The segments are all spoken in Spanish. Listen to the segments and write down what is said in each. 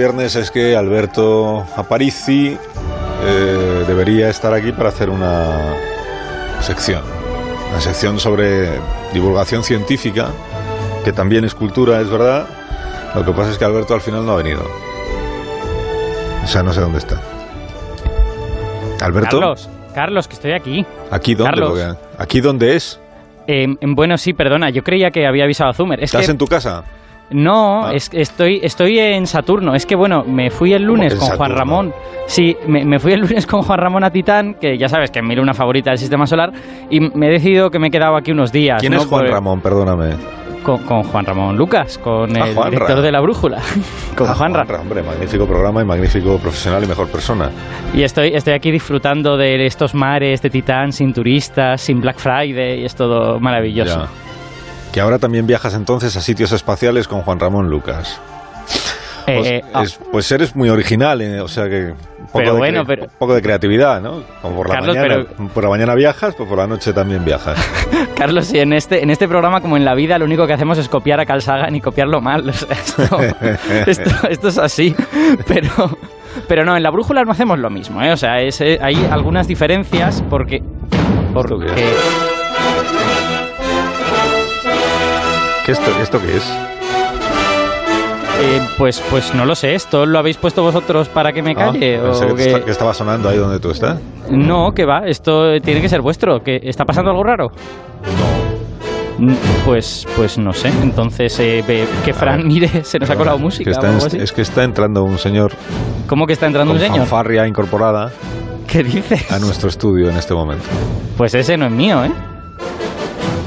viernes es que Alberto Aparici eh, debería estar aquí para hacer una sección. Una sección sobre divulgación científica, que también es cultura, es verdad. Lo que pasa es que Alberto al final no ha venido. O sea, no sé dónde está. Alberto. Carlos, Carlos, que estoy aquí. ¿Aquí dónde? Porque- ¿Aquí dónde es? Eh, bueno, sí, perdona, yo creía que había avisado a Zumer. Es ¿Estás que en tu casa? No, Ah. es estoy, estoy en Saturno. Es que bueno, me fui el lunes con Juan? Ramón. Sí, me, me fui el lunes con Juan Ramón a Titán, que ya sabes que es mi luna favorita del sistema solar, y me he decidido que me he quedado aquí unos días. ¿Quién ¿no? es Juan Por- Ramón? Perdóname. Con, con Juan Ramón Lucas, con Ah, el Juanra. director de la brújula, con Ah, Juanra. Juanra, hombre, magnífico programa y magnífico profesional y mejor persona. Y estoy, estoy aquí disfrutando de estos mares de Titán sin turistas, sin Black Friday, y es todo maravilloso. Ya. Que ahora también viajas entonces a sitios espaciales con Juan Ramón Lucas. Pues, Eh, ah, es- pues eres muy original, eh, o sea que un poco, Pero de, bueno, pero- poco de creatividad, ¿no? Como por la, Carlos, mañana, por la mañana viajas, pues por la noche también viajas. Carlos, sí, en este, en este programa, como en la vida, lo único que hacemos es copiar a Carl Sagan y copiarlo mal. O sea, esto, esto- esto es así. Pero, pero no, en la brújula no hacemos lo mismo. ¿eh? O sea, es, eh, hay algunas diferencias porque. porque qué ¿Qué esto, ¿Esto qué es? eh, pues, pues no lo sé, ¿esto lo habéis puesto vosotros para que me Ah, calle? pensé o que, que- está- que estaba sonando ahí donde tú estás. No, que va, esto tiene que ser vuestro. ¿Que ¿Está pasando algo raro? No. Pues, pues no sé. Entonces, eh, ve- que Fran, mire, se nos ha colado música que, o está, algo así. es que está entrando un señor ¿Cómo que está entrando con un señor? fanfarria incorporada ¿Qué dices? a nuestro estudio en este momento. Pues ese no es mío, ¿eh?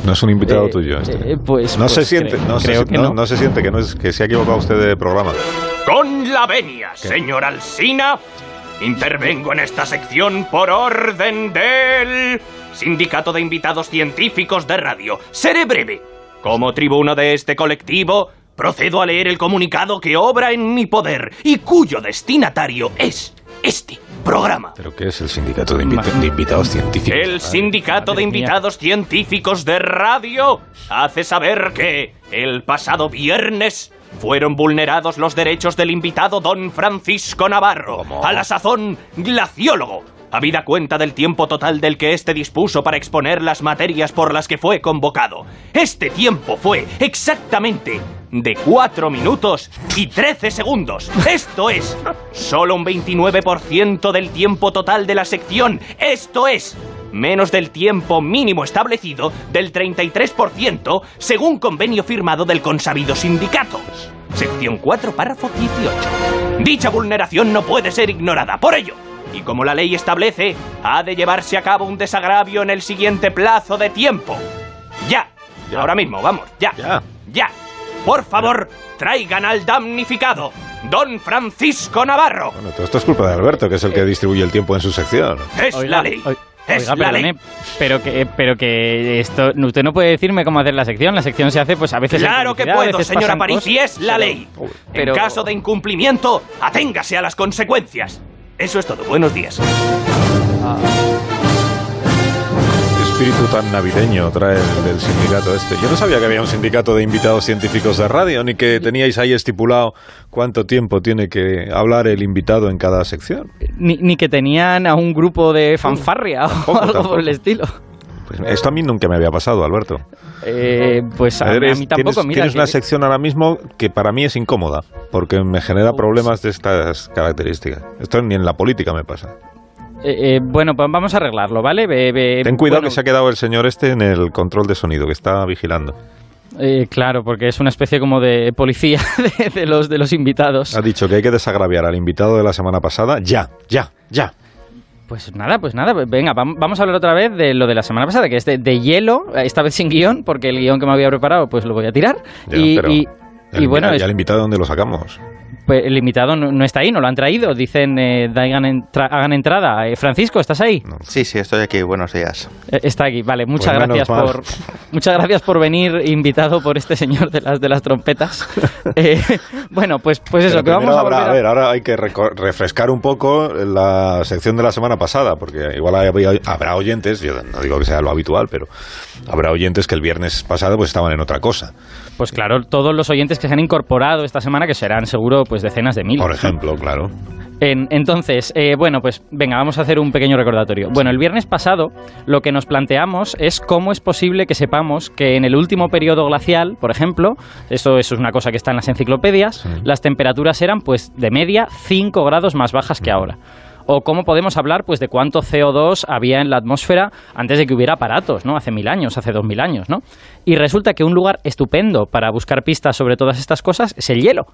No es un invitado Eh, tuyo. Este. eh, pues, no pues se siente, creo- no, se, creo que no- no. no se siente que no es que se ha equivocado usted de programa. Con la venia, señor Alsina, intervengo en esta sección por orden del Sindicato de Invitados Científicos de Radio. Seré breve. Como tribuno de este colectivo, procedo a leer el comunicado que obra en mi poder y cuyo destinatario es este programa. ¿Pero qué es el sindicato de, invita- de invitados científicos? El Sindicato de. Invitados Científicos de Radio hace saber que el pasado viernes fueron vulnerados los derechos del invitado don Francisco Navarro, ¿Cómo? a la sazón glaciólogo. Habida cuenta del tiempo total del que éste dispuso para exponer las materias por las que fue convocado. Este tiempo fue exactamente de 4 minutos y 13 segundos. Esto es solo un 29% del tiempo total de la sección. Esto es menos del tiempo mínimo establecido del 33% según convenio firmado del consabido sindicato. Sección 4, párrafo 18. Dicha vulneración no puede ser ignorada. Por ello, y como la ley establece, ha de llevarse a cabo un desagravio en el siguiente plazo de tiempo. Ya. Ya. Ahora mismo, vamos, ya. Ya. Ya. Por favor, traigan al damnificado, don Francisco Navarro. Bueno, todo esto es culpa de Alberto, que es el que distribuye el tiempo en su sección. Es Oiga, la ley. Es oiga, la ley. pero que, pero que esto, usted no puede decirme cómo hacer la sección. La sección se hace, pues a veces. en Claro que puedo, señora Parisi, cosas, es la pero- ley. pero- En caso de incumplimiento, aténgase a las consecuencias. Eso es todo. Buenos días. Qué espíritu tan navideño trae el del sindicato este. Yo no sabía que había un sindicato de invitados científicos de radio, ni que teníais ahí estipulado cuánto tiempo tiene que hablar el invitado en cada sección. Ni, ni que tenían a un grupo de fanfarria o Tampoco, algo tampoco. por el estilo. Pues esto a mí nunca me había pasado, Alberto. Eh, pues a, a Eres- mí tampoco, tienes, mira. tienes que- una sección ahora mismo que para mí es incómoda, porque me genera problemas de estas características. Esto ni en la política me pasa. Eh, eh, bueno, pues vamos a arreglarlo, ¿vale? Ten cuidado bueno, que se ha quedado el señor este en el control de sonido, que está vigilando. eh, claro, porque es una especie como de policía de, de los, de los invitados. Ha dicho que hay que desagraviar al invitado de la semana pasada ya, ya, ya. Pues nada, pues nada, pues venga, vam- vamos a hablar otra vez de lo de la semana pasada, que es de, de hielo, esta vez sin guion, porque el guion que me había preparado pues lo voy a tirar. Ya, y, pero y- El y bueno, invi- es- ¿y al invitado dónde lo sacamos? Pues el invitado no, no está ahí, no lo han traído. Dicen, eh, hagan, entra- hagan entrada. Eh, Francisco, ¿estás ahí? Sí, sí, estoy aquí. Buenos días. Eh, Está aquí, vale. Muchas Pues gracias por muchas gracias por venir invitado por este señor de las de las trompetas. Eh, bueno, pues pues eso que vamos a habrá- volver a- ver, ahora hay que refrescar un poco la sección de la semana pasada, porque igual hay- habrá oyentes, yo no digo que sea lo habitual, pero habrá oyentes que el viernes pasado pues estaban en otra cosa. Pues claro, todos los oyentes que se han incorporado esta semana, que serán seguro pues pues decenas de miles. Por ejemplo, claro. entonces, eh, bueno, pues venga, vamos a hacer un pequeño recordatorio. Bueno, el viernes pasado lo que nos planteamos es cómo es posible que sepamos que en el último periodo glacial, por ejemplo, eso, eso es una cosa que está en las enciclopedias, las temperaturas eran pues de media 5 grados más bajas que ahora o cómo podemos hablar pues de cuánto CO2 había en la atmósfera antes de que hubiera aparatos, ¿no? Hace mil años, hace dos mil años, ¿no? Y resulta que un lugar estupendo para buscar pistas sobre todas estas cosas es el hielo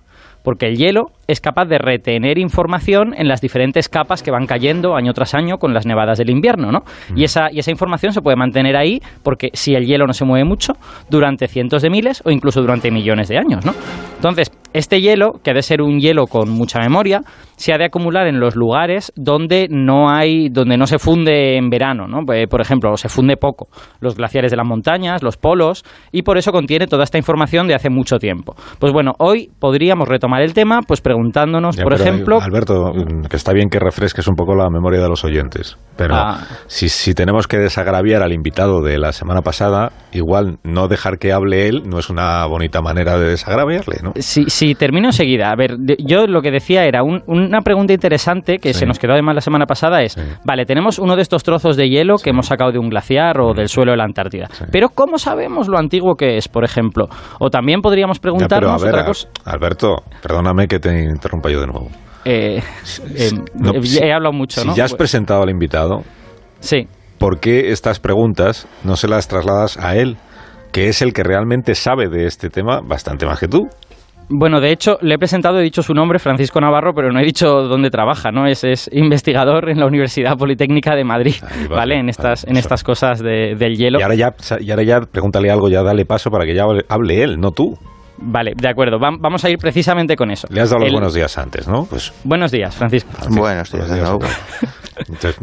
porque el hielo es capaz de retener información en las diferentes capas que van cayendo año tras año con las nevadas del invierno, ¿no? Y, esa, y esa información se puede mantener ahí porque si el hielo no se mueve mucho, durante cientos de miles o incluso durante millones de años, ¿no? Entonces, este hielo, que ha de ser un hielo con mucha memoria, se ha de acumular en los lugares donde no hay, donde no se funde en verano, ¿no? Pues, por ejemplo, se funde poco, los glaciares de las montañas, los polos, y por eso contiene toda esta información de hace mucho tiempo. Pues bueno, hoy podríamos retomar el tema, pues preguntándonos, por ejemplo... Alberto, que está bien que refresques un poco la memoria de los oyentes, pero ah. si, si tenemos que desagraviar al invitado de la semana pasada, igual no dejar que hable él no es una bonita manera de desagraviarle, ¿no? Sí, sí, termino enseguida. A ver, yo lo que decía era una pregunta interesante que se nos quedó además la semana pasada es, vale, tenemos uno de estos trozos de hielo que hemos sacado de un glaciar o del suelo de la Antártida, pero ¿cómo sabemos lo antiguo que es, por ejemplo? O también podríamos preguntarnos otra cosa. Alberto, Perdóname que te interrumpa yo de nuevo. Eh, eh, he hablado mucho, si ya has presentado al invitado, sí. ¿por qué estas preguntas no se las trasladas a él, que es el que realmente sabe de este tema bastante más que tú? Bueno, de hecho, le he presentado, he dicho su nombre, Francisco Navarro, pero no he dicho dónde trabaja, ¿no? Es, es investigador en la Universidad Politécnica de Madrid, ¿vale? En estas, en estas cosas del hielo. Y ahora, ya, y ahora ya, pregúntale algo, ya dale paso para que ya hable él, no tú. Vale, de acuerdo. vamos a ir precisamente con eso. Le has dado los buenos días antes, ¿no? Pues... Buenos días, Francisco. Buenos días, Entonces,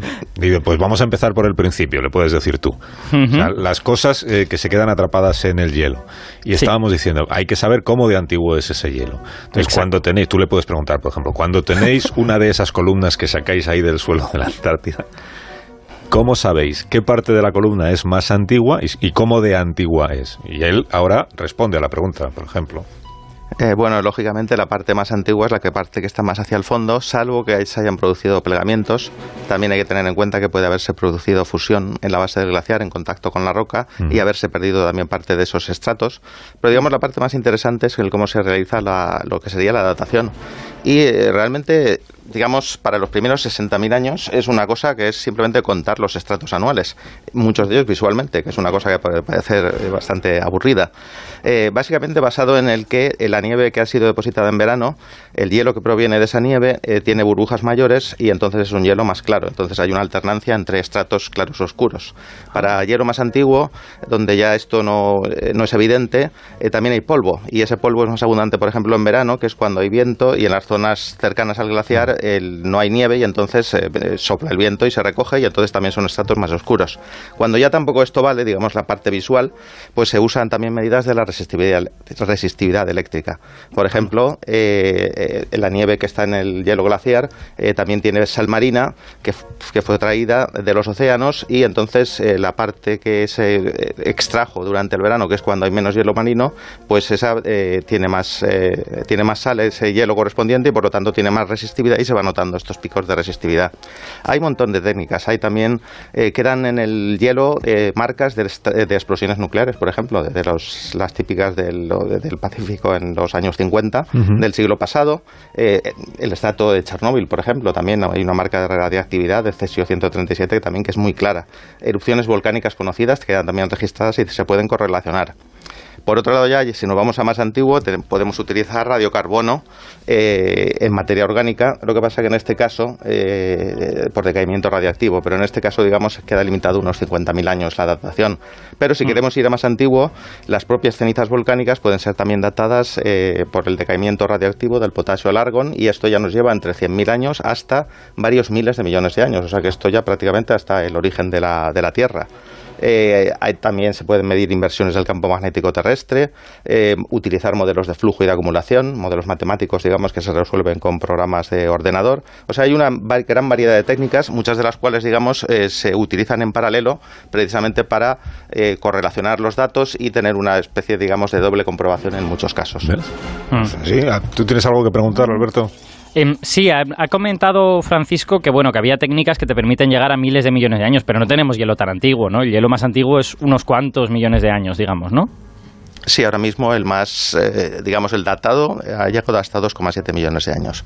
pues vamos a empezar por el principio, le puedes decir tú. las cosas eh, que se quedan atrapadas en el hielo. Y estábamos diciendo, hay que saber cómo de antiguo es ese hielo. Entonces, cuando tenéis, tú le puedes preguntar, por ejemplo, cuando tenéis una de esas columnas que sacáis ahí del suelo de la Antártida, ¿Cómo sabéis qué parte de la columna es más antigua y, cómo de antigua es? Y él ahora responde a la pregunta, por ejemplo. Eh, bueno, lógicamente la parte más antigua es la que parte que está más hacia el fondo, salvo que se hayan producido plegamientos. También hay que tener en cuenta que puede haberse producido fusión en la base del glaciar en contacto con la roca y haberse perdido también parte de esos estratos. Pero digamos la parte más interesante es el cómo se realiza lo que sería la datación. Y eh, realmente digamos, para los primeros 60.000 años es una cosa que es simplemente contar los estratos anuales, muchos de ellos visualmente, que es una cosa que puede parecer bastante aburrida. Eh, básicamente basado en el que la nieve que ha sido depositada en verano, el hielo que proviene de esa nieve eh, tiene burbujas mayores y entonces es un hielo más claro. Entonces hay una alternancia entre estratos claros oscuros. Para hielo más antiguo, donde ya esto no, eh, no es evidente, también hay polvo y ese polvo es más abundante, por ejemplo, en verano, que es cuando hay viento y en las cercanas al glaciar no hay nieve y entonces eh, eh, sopla el viento y se recoge y entonces también son estratos más oscuros. Cuando ya tampoco esto vale, digamos la parte visual, pues se usan también medidas de la resistividad, resistividad eléctrica. Por ejemplo, eh, la nieve que está en el hielo glaciar también tiene sal marina que, que, fue traída de los océanos y entonces la parte que se extrajo durante el verano, que es cuando hay menos hielo marino, pues esa tiene, más, tiene más sal, ese hielo correspondiente y por lo tanto tiene más resistividad y se va notando estos picos de resistividad. Hay un montón de técnicas. Hay también, eh, quedan en el hielo eh, marcas de, explosiones nucleares, por ejemplo, de, los, las típicas del, del, Pacífico en los años 50 del siglo pasado. Eh, el estrato de Chernóbil, por ejemplo, también hay una marca de radiactividad de cesio 137 también que es muy clara. Erupciones volcánicas conocidas quedan también registradas y se pueden correlacionar. Por otro lado, ya si nos vamos a más antiguo, podemos utilizar radiocarbono eh, en materia orgánica. Lo que pasa que en este caso, eh, por decaimiento radioactivo, pero en este caso, digamos, queda limitado unos 50.000 años la datación. Pero si mm. queremos ir a más antiguo, las propias cenizas volcánicas pueden ser también datadas eh, por el decaimiento radioactivo del potasio al argón y esto ya nos lleva entre 100.000 años hasta varios miles de millones de años. O sea que esto ya prácticamente hasta el origen de la, de la Tierra. Eh, también se pueden medir inversiones del campo magnético terrestre, eh, utilizar modelos de flujo y de acumulación, modelos matemáticos, digamos, que se resuelven con programas de ordenador. O sea, hay una gran variedad de técnicas, muchas de las cuales, digamos, se utilizan en paralelo precisamente para correlacionar los datos y tener una especie, digamos, de doble comprobación en muchos casos. Mm. Sí, ah, ¿tú tienes algo que preguntar, Alberto? Em, sí, ha, comentado Francisco que bueno que había técnicas que te permiten llegar a miles de millones de años, pero no tenemos hielo tan antiguo, ¿no? El hielo más antiguo es unos cuantos millones de años, digamos, ¿no? Sí, ahora mismo el más, eh, digamos, el datado ha llegado hasta 2,7 millones de años.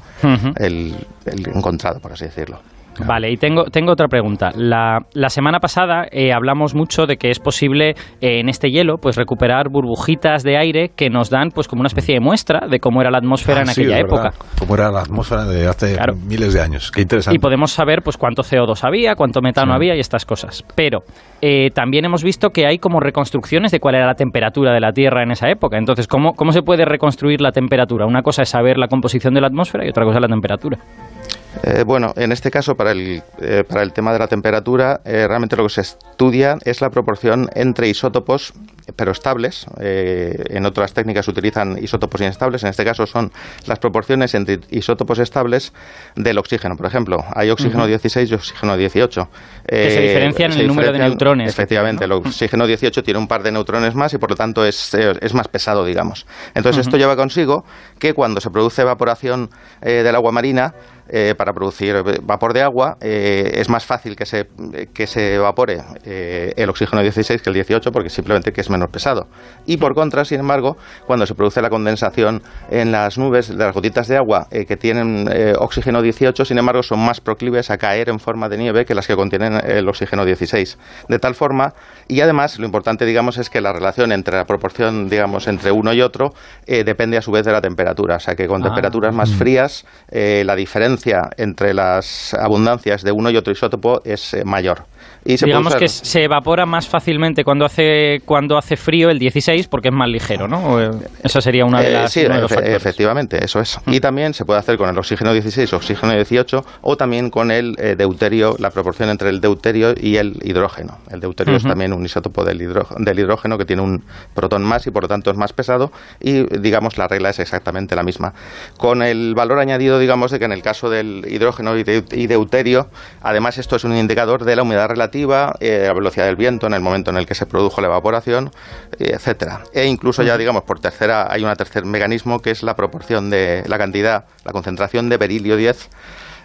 el encontrado, por así decirlo. Vale, y tengo, tengo otra pregunta. La, la semana pasada eh, hablamos mucho de que es posible eh, en este hielo pues recuperar burbujitas de aire que nos dan pues como una especie de muestra de cómo era la atmósfera ah, en aquella época. Cómo era la atmósfera de hace miles de años. Qué interesante. Y podemos saber pues cuánto CO2 había, cuánto metano había y estas cosas. Pero eh, también hemos visto que hay como reconstrucciones de cuál era la temperatura de la Tierra en esa época. Entonces, ¿cómo, cómo se puede reconstruir la temperatura? Una cosa es saber la composición de la atmósfera y otra cosa es la temperatura. Eh, bueno, en este caso, para el, eh, para el tema de la temperatura, eh, realmente lo que se estudia es la proporción entre isótopos, pero estables. en otras técnicas se utilizan isótopos inestables. En este caso son las proporciones entre isótopos estables del oxígeno. Por ejemplo, hay oxígeno 16 y oxígeno 18. que se diferencian en el número de neutrones. Efectivamente, el oxígeno 18 tiene un par de neutrones más y por lo tanto es, es más pesado, digamos. Entonces, esto lleva consigo que cuando se produce evaporación del agua marina, eh, para producir vapor de agua, eh, es más fácil que se, que se evapore eh, el oxígeno 16 que el 18 porque simplemente que es menos pesado. Y por contra, sin embargo, cuando se produce la condensación en las nubes de las gotitas de agua que tienen oxígeno 18, sin embargo, son más proclives a caer en forma de nieve que las que contienen el oxígeno 16. De tal forma, y además, lo importante, digamos, es que la relación entre la proporción, digamos, entre uno y otro depende a su vez de la temperatura. O sea que con ah. temperaturas más mm. frías, la diferencia entre las abundancias de uno y otro isótopo es eh, mayor. Y Digamos que se evapora más fácilmente cuando hace cuando hace frío el 16 porque es más ligero, ¿no? Eh, esa sería una de eh, las. sí, efectivamente, eso es. Mm. Y también se puede hacer con el oxígeno 16, oxígeno 18 o también con el deuterio, la proporción entre el deuterio y el hidrógeno. El deuterio es también un isótopo del, del hidrógeno que tiene un protón más y por lo tanto es más pesado y digamos la regla es exactamente la misma. Con el valor añadido, digamos, de que en el caso del hidrógeno y, deuterio, además esto es un indicador de la humedad relativa, eh, la velocidad del viento en el momento en el que se produjo la evaporación, eh, etcétera. E incluso ya, digamos, por tercera, hay un tercer mecanismo que es la proporción de la cantidad, la concentración de berilio 10,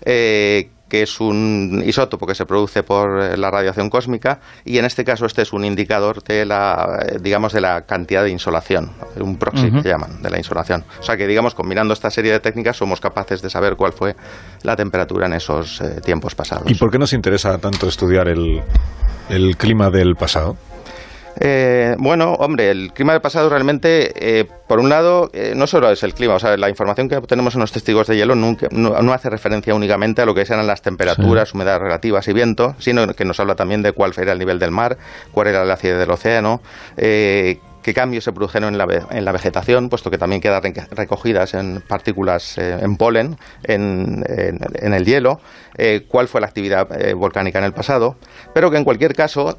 eh, que es un isótopo que se produce por eh, la radiación cósmica y en este caso este es un indicador de la eh, digamos de la cantidad de insolación, un proxy que llaman de la insolación. O sea que digamos combinando esta serie de técnicas somos capaces de saber cuál fue la temperatura en esos eh, tiempos pasados. ¿Y por qué nos interesa tanto estudiar el, el clima del pasado? Eh, bueno, hombre, el clima del pasado realmente, eh, por un lado, eh, no solo es el clima, o sea, la información que obtenemos en los testigos de hielo nunca, no, hace referencia únicamente a lo que eran las temperaturas, humedades relativas y viento, sino que nos habla también de cuál era el nivel del mar, cuál era la acidez del océano, qué cambios se produjeron en la, en la, vegetación, puesto que también quedan recogidas en partículas, en polen, en, el hielo, cuál fue la actividad volcánica en el pasado, pero que en cualquier caso,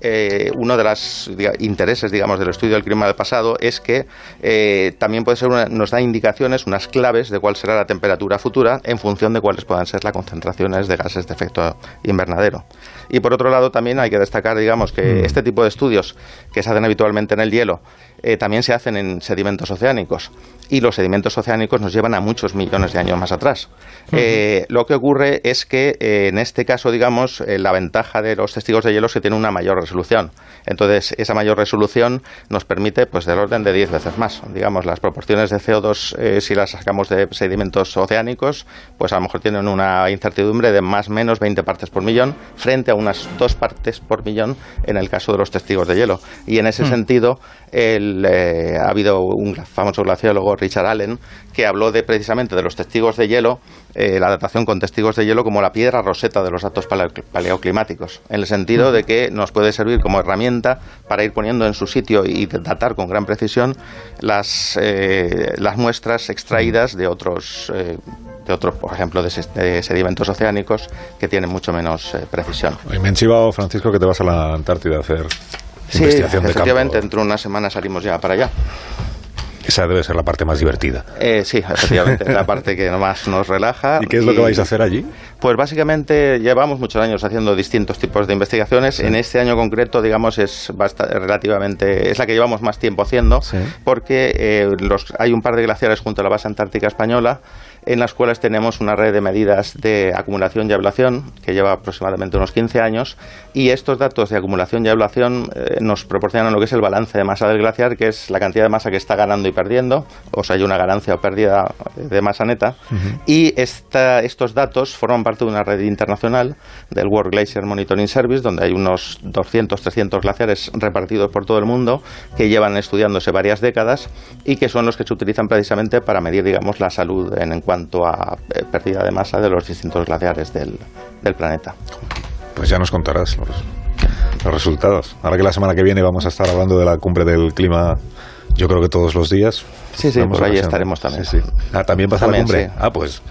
uno de los intereses, digamos, del estudio del clima del pasado es que eh, también puede ser nos da indicaciones, unas claves de cuál será la temperatura futura en función de cuáles puedan ser las concentraciones de gases de efecto invernadero. Y por otro lado, también hay que destacar, digamos, que mm. este tipo de estudios que se hacen habitualmente en el hielo eh, también se hacen en sedimentos oceánicos y los sedimentos oceánicos nos llevan a muchos millones de años más atrás. Eh, lo que ocurre es que eh, en este caso, digamos, la ventaja de los testigos de hielo es que tiene una mayor resolución. Entonces, esa mayor resolución nos permite, pues, del orden de 10 veces más. Digamos, las proporciones de CO2, si las sacamos de sedimentos oceánicos, pues a lo mejor tienen una incertidumbre de más o menos 20 partes por millón frente a unas dos partes por millón en el caso de los testigos de hielo. Y en ese sentido, el eh, ha habido un famoso glaciólogo, Richard Allen, que habló de precisamente de los testigos de hielo, eh, la datación con testigos de hielo como la piedra roseta de los datos paleoclimáticos, en el sentido de que nos puede servir como herramienta para ir poniendo en su sitio y datar con gran precisión las, eh, las muestras extraídas de otros de otros, por ejemplo, de, sedimentos oceánicos que tienen mucho menos precisión. Y me han chivado, Francisco, que te vas a la Antártida a hacer sí, efectivamente, dentro de una semana salimos ya para allá. Esa debe ser la parte más divertida. Eh, sí, efectivamente, es la parte que más nos relaja. ¿Y qué es lo que vais a hacer allí? Pues básicamente llevamos muchos años haciendo distintos tipos de investigaciones. En este año concreto, digamos, es relativamente es la que llevamos más tiempo haciendo, porque eh, los, hay un par de glaciares junto a la base antártica española en las cuales tenemos una red de medidas de acumulación y ablación que lleva aproximadamente unos 15 años y estos datos de acumulación y ablación eh, nos proporcionan lo que es el balance de masa del glaciar, que es la cantidad de masa que está ganando y perdiendo, o sea, hay una ganancia o pérdida de masa neta. Y esta, estos datos forman parte de una red internacional del World Glacier Monitoring Service, donde hay unos 200, 300 glaciares repartidos por todo el mundo que llevan estudiándose varias décadas y que son los que se utilizan precisamente para medir, digamos, la salud en, en cuanto a eh, pérdida de masa de los distintos glaciares del, planeta. Pues ya nos contarás los, resultados. Ahora que la semana que viene vamos a estar hablando de la cumbre del clima, yo creo que todos los días. Sí, sí, por ahí estaremos también. Sí, Ah, también pasa la cumbre. Ah, pues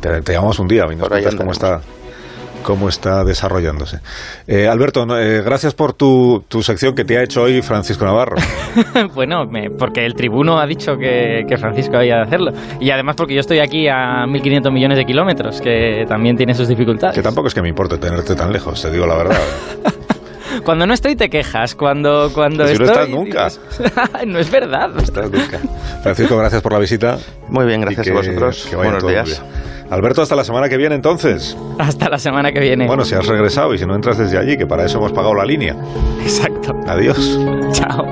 te, te, llamamos un día y nos cuentas cómo está cómo está desarrollándose. Eh, Alberto, eh, gracias por tu, tu, sección que te ha hecho hoy Francisco Navarro. bueno, porque el tribuno ha dicho que, que, Francisco había de hacerlo. Y además porque yo estoy aquí a 1.500 millones de kilómetros, que también tiene sus dificultades. Que tampoco es que me importe tenerte tan lejos, te digo la verdad. Cuando no estoy te quejas, cuando, cuando si estoy... no estás nunca. no es verdad. No estás nunca. Francisco, gracias por la visita. Muy bien, gracias a vosotros. Buenos días. Alberto, hasta la semana que viene entonces. Hasta la semana que viene. Bueno, si has regresado y si no entras desde allí, que para eso hemos pagado la línea. Exacto. Adiós. Chao.